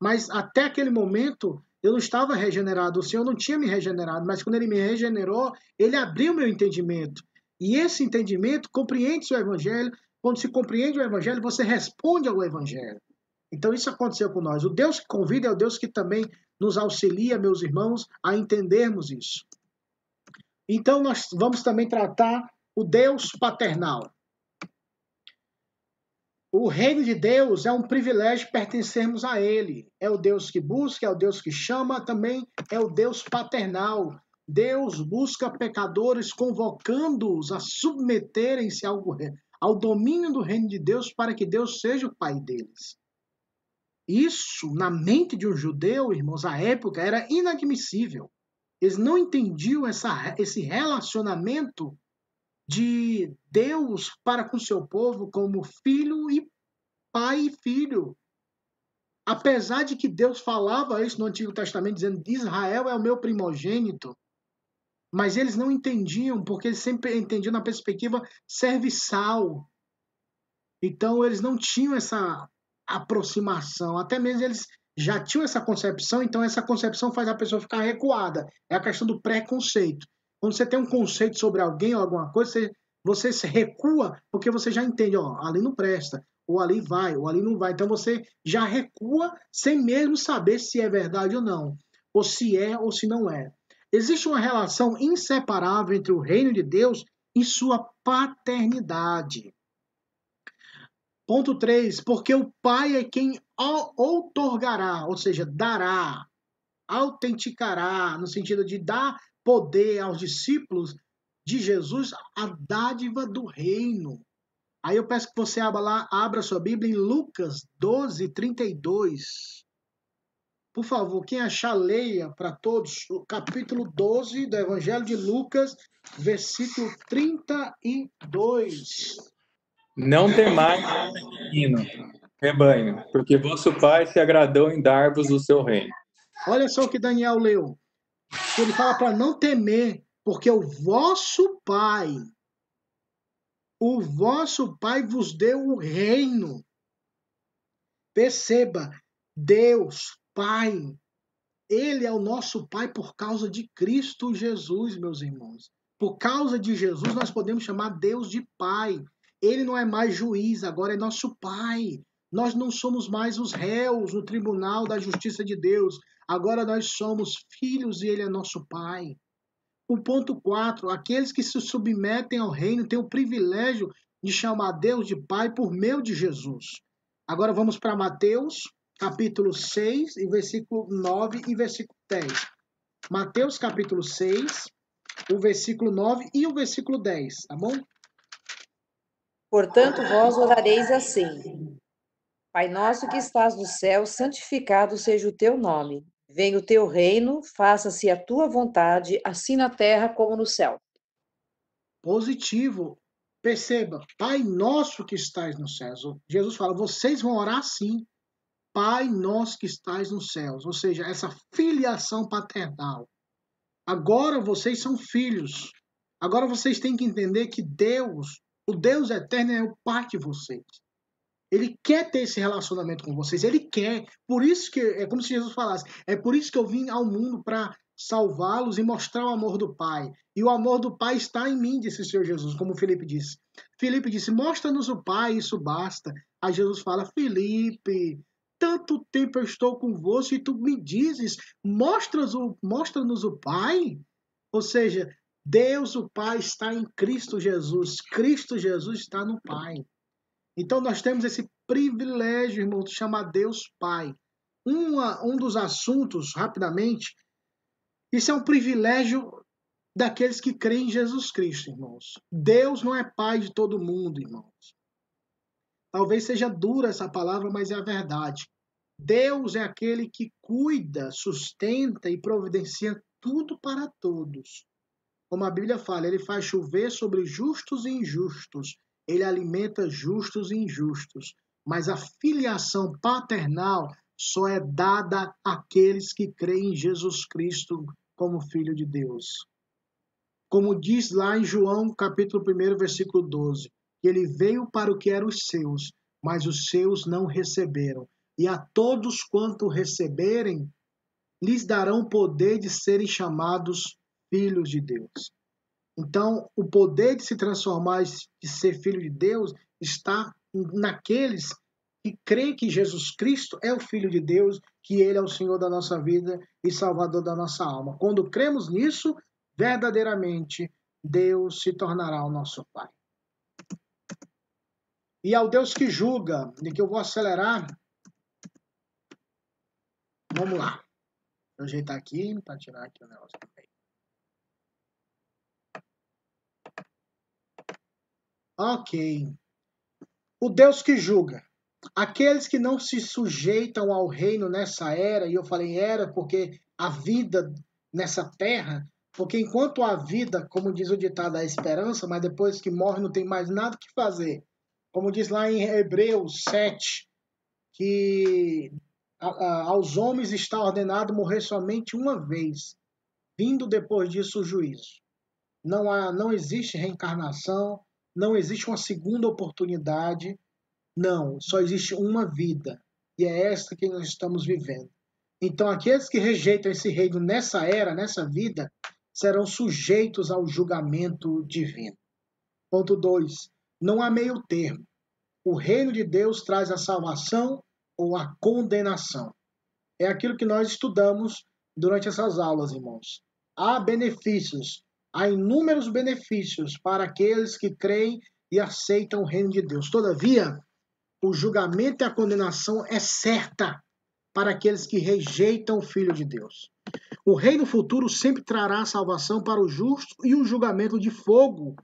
Mas até aquele momento, eu não estava regenerado, o Senhor não tinha me regenerado, mas quando Ele me regenerou, Ele abriu meu entendimento. E esse entendimento compreende o Evangelho. Quando se compreende o Evangelho, você responde ao Evangelho. Então isso aconteceu com nós. O Deus que convida é o Deus que também nos auxilia, meus irmãos, a entendermos isso. Então nós vamos também tratar o Deus paternal. O reino de Deus é um privilégio pertencermos a Ele. É o Deus que busca, é o Deus que chama, também é o Deus paternal. Deus busca pecadores, convocando-os a submeterem-se ao, ao domínio do reino de Deus para que Deus seja o Pai deles. Isso, na mente de um judeu, irmãos, à época, era inadmissível. Eles não entendiam essa, esse relacionamento de Deus para com seu povo como filho e pai e filho. Apesar de que Deus falava isso no Antigo Testamento, dizendo Israel é o meu primogênito, mas eles não entendiam, porque eles sempre entendiam na perspectiva serviçal. Então eles não tinham essa aproximação, até mesmo eles já tinham essa concepção, então essa concepção faz a pessoa ficar recuada. É a questão do preconceito. Quando você tem um conceito sobre alguém ou alguma coisa, você, você se recua porque você já entende, ó, ali não presta, ou ali vai, ou ali não vai. Então você já recua sem mesmo saber se é verdade ou não, ou se é ou se não é. Existe uma relação inseparável entre o reino de Deus e sua paternidade. Ponto 3. Porque o Pai é quem outorgará, ou seja, dará, autenticará, no sentido de dar poder aos discípulos de Jesus a dádiva do reino. Aí eu peço que você abra lá, abra sua Bíblia em Lucas 12, 32. Por favor, quem achar, leia para todos o capítulo 12 do Evangelho de Lucas, versículo 32. Não temais, menino, rebanho, porque vosso Pai se agradou em dar-vos o seu reino. Olha só o que Daniel leu. Ele fala para não temer, porque o vosso Pai, o vosso Pai vos deu o reino. Perceba, Deus, Pai, Ele é o nosso Pai por causa de Cristo Jesus, meus irmãos. Por causa de Jesus, nós podemos chamar Deus de Pai. Ele não é mais juiz, agora é nosso Pai. Nós não somos mais os réus no tribunal da justiça de Deus. Agora nós somos filhos e Ele é nosso Pai. O ponto 4. Aqueles que se submetem ao reino têm o privilégio de chamar Deus de Pai por meio de Jesus. Agora vamos para Mateus, capítulo 6, e versículo 9 e versículo 10. Mateus, capítulo 6, o versículo 9 e o versículo 10, tá bom? Portanto, vós orareis assim: Pai nosso que estás no céu, santificado seja o teu nome. Venha o teu reino, faça-se a tua vontade, assim na terra como no céu. Positivo. Perceba, Pai nosso que estás nos céus. Jesus fala, vocês vão orar assim. Pai nosso que estás nos céus. Ou seja, essa filiação paternal. Agora vocês são filhos. Agora vocês têm que entender que Deus, o Deus eterno, é o Pai de vocês. Ele quer ter esse relacionamento com vocês. Ele quer. Por isso que é como se Jesus falasse. É por isso que eu vim ao mundo para salvá-los e mostrar o amor do Pai. E o amor do Pai está em mim, disse o Senhor Jesus, como Felipe disse. Felipe disse: Mostra-nos o Pai, isso basta. Aí Jesus fala: Felipe, tanto tempo eu estou convosco e tu me dizes: Mostra-nos o, mostra o Pai. Ou seja, Deus, o Pai, está em Cristo Jesus. Cristo Jesus está no Pai. Então nós temos esse privilégio, irmão, de chamar Deus Pai. Uma, um dos assuntos, rapidamente, isso é um privilégio daqueles que creem em Jesus Cristo, irmãos. Deus não é pai de todo mundo, irmãos. Talvez seja dura essa palavra, mas é a verdade. Deus é aquele que cuida, sustenta e providencia tudo para todos. Como a Bíblia fala, ele faz chover sobre justos e injustos, ele alimenta justos e injustos. Mas a filiação paternal só é dada àqueles que creem em Jesus Cristo como Filho de Deus. Como diz lá em João, capítulo 1, versículo 12, que ele veio para o que eram os seus, mas os seus não receberam. E a todos quanto receberem, lhes darão poder de serem chamados filhos de Deus. Então, o poder de se transformar, de ser filho de Deus, está naqueles que creem que Jesus Cristo é o Filho de Deus, que Ele é o Senhor da nossa vida e Salvador da nossa alma. Quando cremos nisso, verdadeiramente Deus se tornará o nosso Pai. E ao Deus que julga, de que eu vou acelerar, vamos lá. Vou ajeitar aqui para tirar aqui o negócio também. Ok. O Deus que julga. Aqueles que não se sujeitam ao reino nessa era, e eu falei era porque a vida nessa terra porque enquanto a vida, como diz o ditado, a esperança, mas depois que morre não tem mais nada que fazer. Como diz lá em Hebreus 7, que aos homens está ordenado morrer somente uma vez, vindo depois disso o juízo. Não, há, não existe reencarnação, não existe uma segunda oportunidade, não, só existe uma vida. E é esta que nós estamos vivendo. Então, aqueles que rejeitam esse reino nessa era, nessa vida, serão sujeitos ao julgamento divino. Ponto 2. Não há meio termo. O reino de Deus traz a salvação ou a condenação. É aquilo que nós estudamos durante essas aulas, irmãos. Há benefícios, há inúmeros benefícios para aqueles que creem e aceitam o reino de Deus. Todavia, o julgamento e a condenação é certa para aqueles que rejeitam o Filho de Deus. O reino futuro sempre trará salvação para o justo e o julgamento de fogo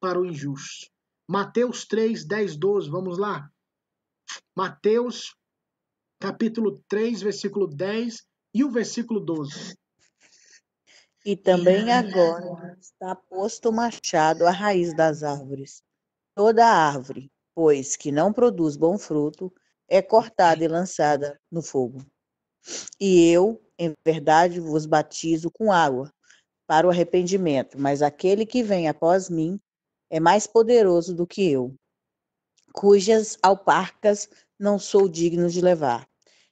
para o injusto. Mateus 3, 10, 12, vamos lá. Mateus, capítulo 3, versículo 10 e o versículo 12. E também agora está posto o machado à raiz das árvores. Toda árvore, pois, que não produz bom fruto, é cortada e lançada no fogo. E eu, em verdade, vos batizo com água para o arrependimento, mas aquele que vem após mim é mais poderoso do que eu, cujas alparcas não sou digno de levar.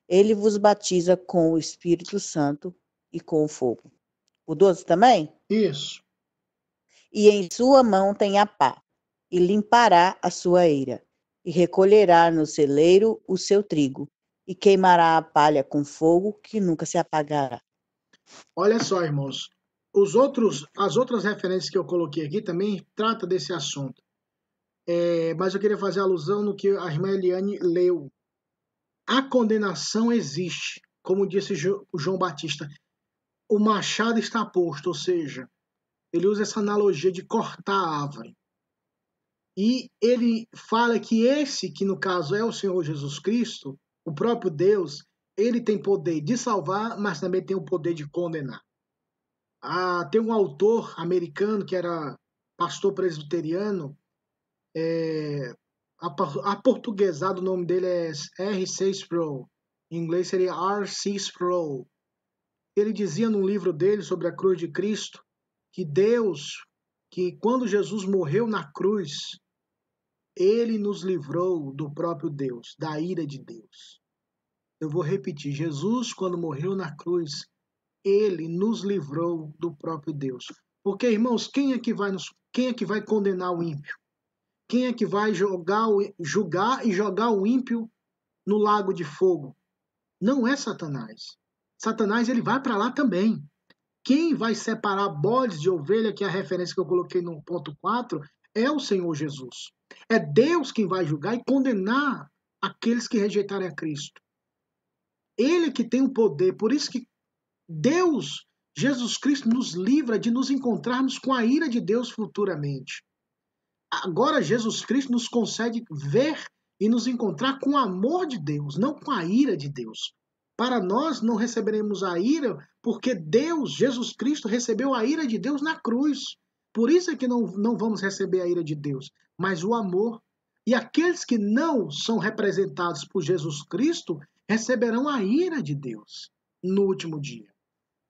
Ele vos batiza com o Espírito Santo e com o fogo. O 12 também? Isso. E em sua mão tem a pá, e limpará a sua eira, e recolherá no celeiro o seu trigo, e queimará a palha com fogo que nunca se apagará. Olha só, irmãos, os outros, as outras referências que eu coloquei aqui também trata desse assunto. É, mas eu queria fazer alusão no que a irmã Eliane leu. A condenação existe, como disse João Batista. O machado está posto, ou seja, ele usa essa analogia de cortar a árvore. E ele fala que esse, que no caso é o Senhor Jesus Cristo, o próprio Deus, ele tem poder de salvar, mas também tem o poder de condenar. Ah, tem um autor americano que era pastor presbiteriano, é, aportuguesado o nome dele é R.C. Sproul. Em inglês seria R.C. Sproul. Ele dizia num livro dele sobre a cruz de Cristo que Deus, que quando Jesus morreu na cruz, ele nos livrou do próprio Deus, da ira de Deus. Eu vou repetir: Jesus, quando morreu na cruz, ele nos livrou do próprio Deus. Porque, irmãos, quem é que vai nos, quem é que vai condenar o ímpio? Quem é que vai jogar, julgar e jogar o ímpio no lago de fogo? Não é Satanás. Satanás ele vai para lá também. Quem vai separar bodes de ovelha, que é a referência que eu coloquei no ponto 4, é o Senhor Jesus. É Deus quem vai julgar e condenar aqueles que rejeitarem a Cristo. Ele que tem o poder, por isso que Deus, Jesus Cristo, nos livra de nos encontrarmos com a ira de Deus futuramente. Agora, Jesus Cristo nos concede ver e nos encontrar com o amor de Deus, não com a ira de Deus. Para nós não receberemos a ira, porque Deus, Jesus Cristo, recebeu a ira de Deus na cruz. Por isso é que não, não vamos receber a ira de Deus, mas o amor. E aqueles que não são representados por Jesus Cristo receberão a ira de Deus no último dia.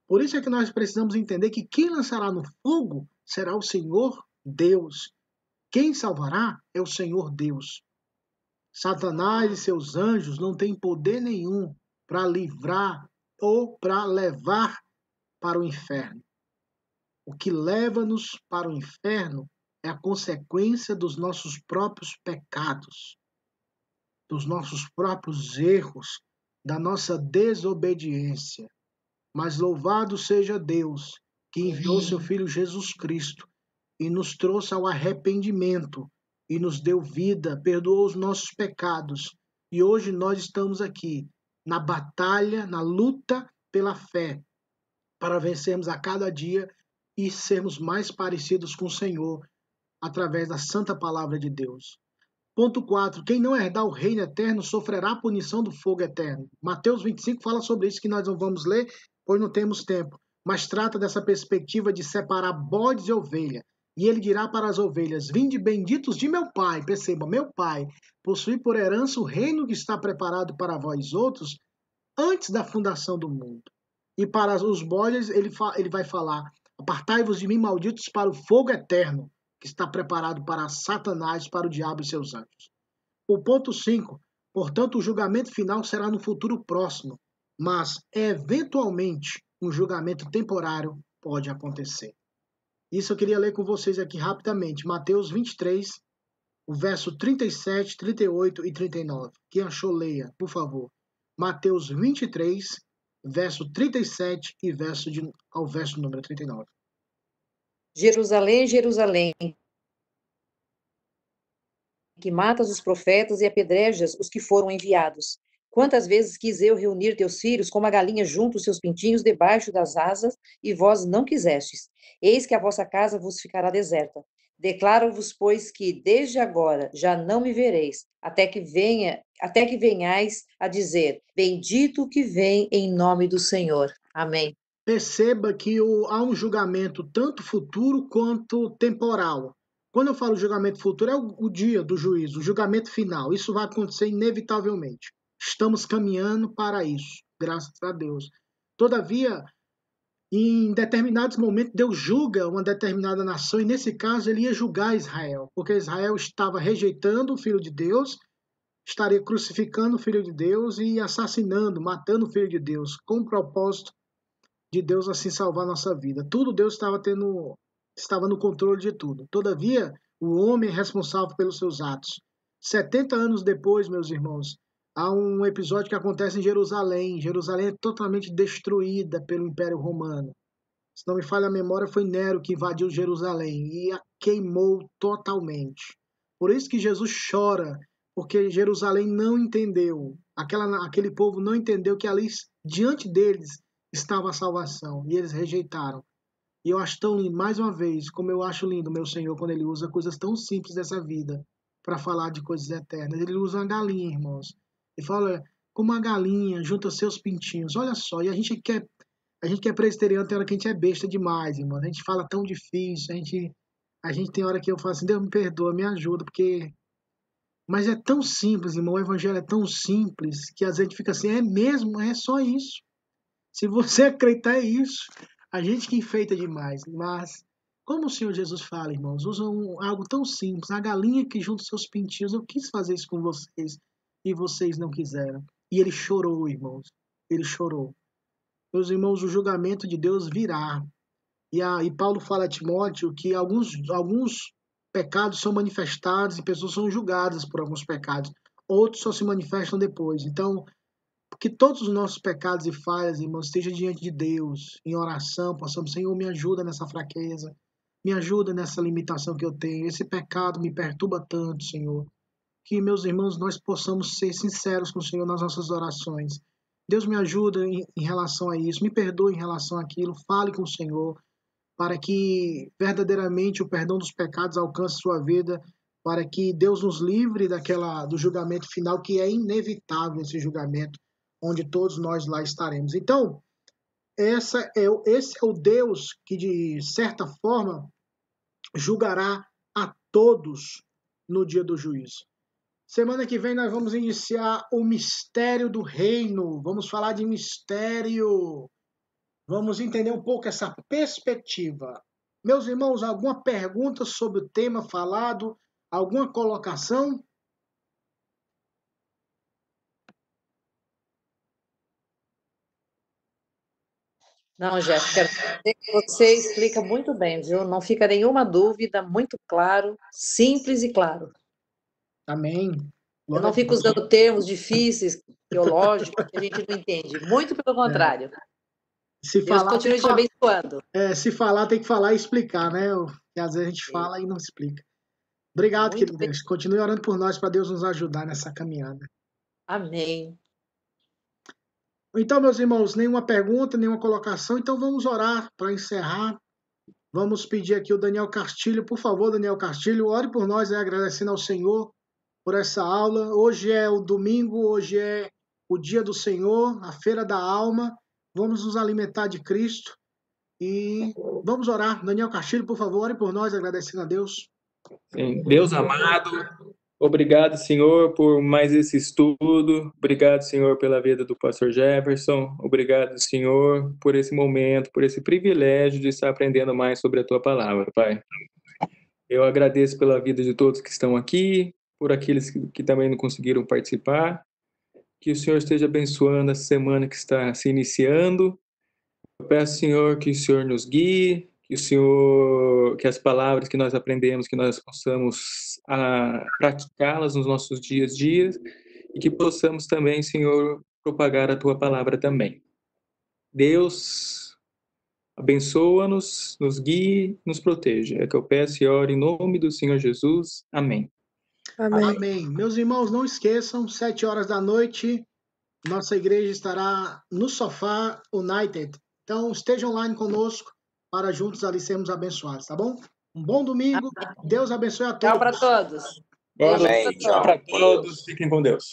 Por isso é que nós precisamos entender que quem lançará no fogo será o Senhor Deus. Quem salvará é o Senhor Deus. Satanás e seus anjos não têm poder nenhum para livrar ou para levar para o inferno. O que leva-nos para o inferno é a consequência dos nossos próprios pecados, dos nossos próprios erros, da nossa desobediência. Mas louvado seja Deus, que enviou seu Filho Jesus Cristo e nos trouxe ao arrependimento e nos deu vida, perdoou os nossos pecados. E hoje nós estamos aqui na batalha, na luta pela fé, para vencermos a cada dia e sermos mais parecidos com o Senhor através da santa palavra de Deus. Ponto 4. Quem não herdar o reino eterno sofrerá a punição do fogo eterno. Mateus 25 fala sobre isso que nós não vamos ler, pois não temos tempo, mas trata dessa perspectiva de separar bodes e ovelha. E ele dirá para as ovelhas: Vinde benditos de meu Pai, perceba, meu Pai, possui por herança o reino que está preparado para vós outros antes da fundação do mundo. E para os bodes ele, ele vai falar: Apartai-vos de mim, malditos, para o fogo eterno, que está preparado para Satanás, para o diabo e seus anjos. O ponto 5. Portanto, o julgamento final será no futuro próximo, mas eventualmente um julgamento temporário pode acontecer. Isso eu queria ler com vocês aqui rapidamente. Mateus 23, o verso 37, 38 e 39. Quem achou, leia, por favor. Mateus 23, verso 37 e verso de, ao verso número 39. Jerusalém, Jerusalém, que matas os profetas e apedrejas os que foram enviados. Quantas vezes quis eu reunir teus filhos como a galinha junto os seus pintinhos debaixo das asas, e vós não quisestes. Eis que a vossa casa vos ficará deserta. Declaro-vos, pois, que desde agora já não me vereis, até que venha, até que venhais a dizer: Bendito que vem em nome do Senhor. Amém perceba que o, há um julgamento tanto futuro quanto temporal. Quando eu falo julgamento futuro, é o, o dia do juízo, o julgamento final. Isso vai acontecer inevitavelmente. Estamos caminhando para isso, graças a Deus. Todavia, em determinados momentos, Deus julga uma determinada nação, e nesse caso ele ia julgar Israel, porque Israel estava rejeitando o Filho de Deus, estaria crucificando o Filho de Deus e assassinando, matando o Filho de Deus, com o propósito de Deus assim salvar nossa vida. Tudo Deus estava tendo estava no controle de tudo. Todavia, o homem é responsável pelos seus atos. 70 anos depois, meus irmãos, há um episódio que acontece em Jerusalém. Jerusalém é totalmente destruída pelo Império Romano. Se não me falha a memória, foi Nero que invadiu Jerusalém e a queimou totalmente. Por isso que Jesus chora, porque Jerusalém não entendeu, aquela, aquele povo não entendeu que ali diante deles estava a salvação e eles rejeitaram. E eu acho tão lindo, mais uma vez, como eu acho lindo meu Senhor quando ele usa coisas tão simples dessa vida para falar de coisas eternas. Ele usa uma galinha, irmãos. Ele fala como uma galinha junta seus pintinhos. Olha só, e a gente quer a gente quer presteriano tem hora que a gente é besta demais, irmão. A gente fala tão difícil, a gente a gente tem hora que eu falo assim, Deus me perdoa, me ajuda, porque. Mas é tão simples, irmão. O evangelho é tão simples que às vezes a gente fica assim, é mesmo, é só isso. Se você [LAUGHS] acreditar, é isso. A gente que enfeita demais. Mas, como o Senhor Jesus fala, irmãos, usam algo tão simples. A galinha que junta seus pintinhos, eu quis fazer isso com vocês e vocês não quiseram. E ele chorou, irmãos. Ele chorou. Meus irmãos, o julgamento de Deus virá. E, a, e Paulo fala a Timóteo que alguns, alguns pecados são manifestados e pessoas são julgadas por alguns pecados. Outros só se manifestam depois. Então, que todos os nossos pecados e falhas, irmãos, estejam diante de Deus, em oração, possamos, Senhor, me ajuda nessa fraqueza, me ajuda nessa limitação que eu tenho. Esse pecado me perturba tanto, Senhor. Que, meus irmãos, nós possamos ser sinceros com o Senhor nas nossas orações. Deus me ajuda em, em relação a isso, me perdoe em relação àquilo, fale com o Senhor, para que verdadeiramente o perdão dos pecados alcance sua vida, para que Deus nos livre daquela do julgamento final que é inevitável esse julgamento, onde todos nós lá estaremos. Então, essa é esse é o Deus que de certa forma julgará a todos no dia do juízo. Semana que vem nós vamos iniciar o mistério do reino. Vamos falar de mistério. Vamos entender um pouco essa perspectiva. Meus irmãos, alguma pergunta sobre o tema falado? Alguma colocação? Não, Jéssica, você explica muito bem, viu? Não fica nenhuma dúvida, muito claro, simples e claro. Amém. Eu não fico usando termos difíceis, teológicos, que a gente não entende. Muito pelo contrário. É. Se Deus falar, continua te abençoando. É, se falar, tem que falar e explicar, né? Porque às vezes a gente fala e não explica. Obrigado, Muito querido. Continue orando por nós para Deus nos ajudar nessa caminhada. Amém. Então, meus irmãos, nenhuma pergunta, nenhuma colocação. Então vamos orar para encerrar. Vamos pedir aqui o Daniel Castilho. Por favor, Daniel Castilho, ore por nós, né, agradecendo ao Senhor por essa aula. Hoje é o domingo, hoje é o dia do Senhor, a feira da alma. Vamos nos alimentar de Cristo e vamos orar. Daniel Castilho, por favor, ore por nós, agradecendo a Deus. Sim. Deus amado, obrigado, Senhor, por mais esse estudo. Obrigado, Senhor, pela vida do pastor Jefferson. Obrigado, Senhor, por esse momento, por esse privilégio de estar aprendendo mais sobre a tua palavra, Pai. Eu agradeço pela vida de todos que estão aqui, por aqueles que, que também não conseguiram participar. Que o Senhor esteja abençoando essa semana que está se iniciando. Eu peço, Senhor, que o Senhor nos guie, que o Senhor, que as palavras que nós aprendemos, que nós possamos ah, praticá-las nos nossos dias dias e que possamos também, Senhor, propagar a tua palavra também. Deus abençoa-nos, nos guie, nos proteja. É que eu peço e oro em nome do Senhor Jesus. Amém. Amém. Amém. Meus irmãos, não esqueçam, sete horas da noite, nossa igreja estará no Sofá United. Então, estejam online conosco para juntos ali sermos abençoados, tá bom? Um bom domingo. Amém. Deus abençoe a todos. Tchau para todos. Amém. Tchau para todos. Fiquem com Deus.